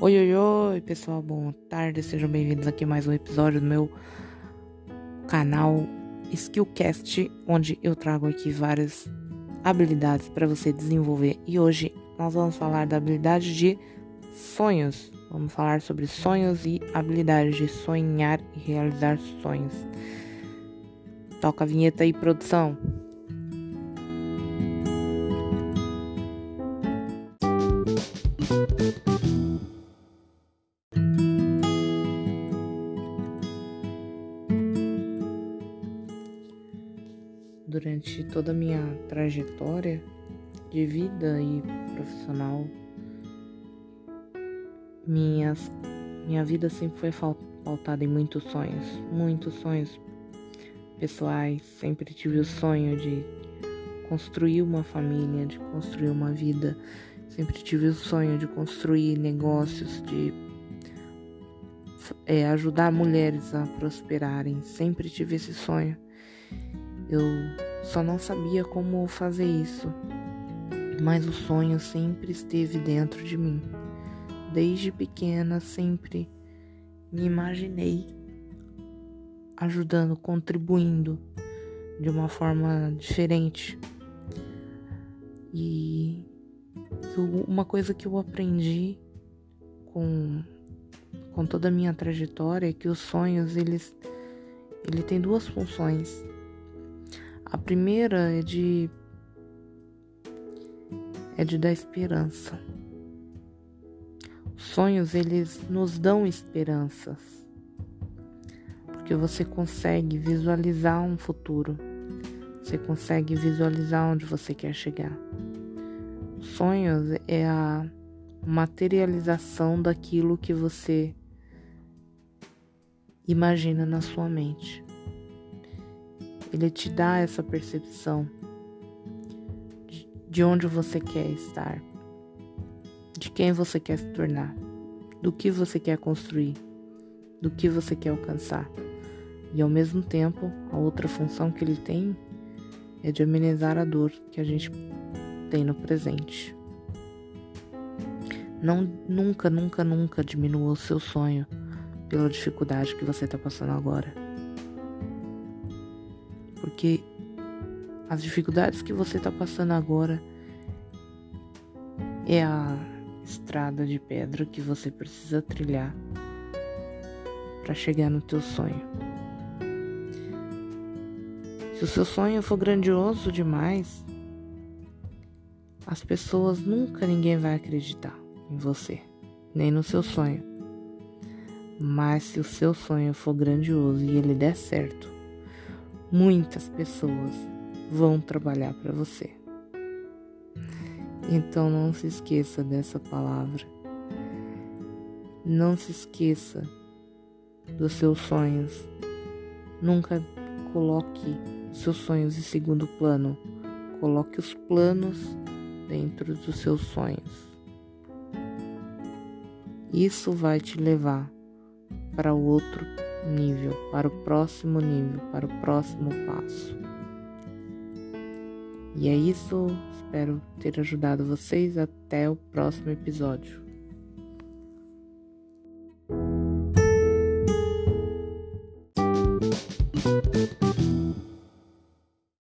Oi, oi, oi, pessoal, boa tarde, sejam bem-vindos aqui a mais um episódio do meu canal Skillcast, onde eu trago aqui várias habilidades para você desenvolver. E hoje nós vamos falar da habilidade de sonhos. Vamos falar sobre sonhos e habilidades de sonhar e realizar sonhos. Toca a vinheta aí, produção. Durante toda a minha trajetória de vida e profissional, minhas, minha vida sempre foi pautada em muitos sonhos, muitos sonhos pessoais. Sempre tive o sonho de construir uma família, de construir uma vida. Sempre tive o sonho de construir negócios, de é, ajudar mulheres a prosperarem. Sempre tive esse sonho. Eu só não sabia como fazer isso, mas o sonho sempre esteve dentro de mim. Desde pequena sempre me imaginei ajudando, contribuindo de uma forma diferente. E uma coisa que eu aprendi com, com toda a minha trajetória é que os sonhos eles ele tem duas funções. A primeira é de é de dar esperança. Os sonhos eles nos dão esperanças. Porque você consegue visualizar um futuro. Você consegue visualizar onde você quer chegar. Sonhos é a materialização daquilo que você imagina na sua mente. Ele te dá essa percepção de, de onde você quer estar, de quem você quer se tornar, do que você quer construir, do que você quer alcançar. E ao mesmo tempo, a outra função que ele tem é de amenizar a dor que a gente tem no presente. Não, nunca, nunca, nunca diminua o seu sonho pela dificuldade que você está passando agora porque as dificuldades que você está passando agora é a estrada de pedra que você precisa trilhar para chegar no teu sonho. Se o seu sonho for grandioso demais, as pessoas nunca ninguém vai acreditar em você, nem no seu sonho. Mas se o seu sonho for grandioso e ele der certo, muitas pessoas vão trabalhar para você. Então não se esqueça dessa palavra. Não se esqueça dos seus sonhos. Nunca coloque seus sonhos em segundo plano. Coloque os planos dentro dos seus sonhos. Isso vai te levar para o outro nível, para o próximo nível, para o próximo passo. E é isso, espero ter ajudado vocês. Até o próximo episódio.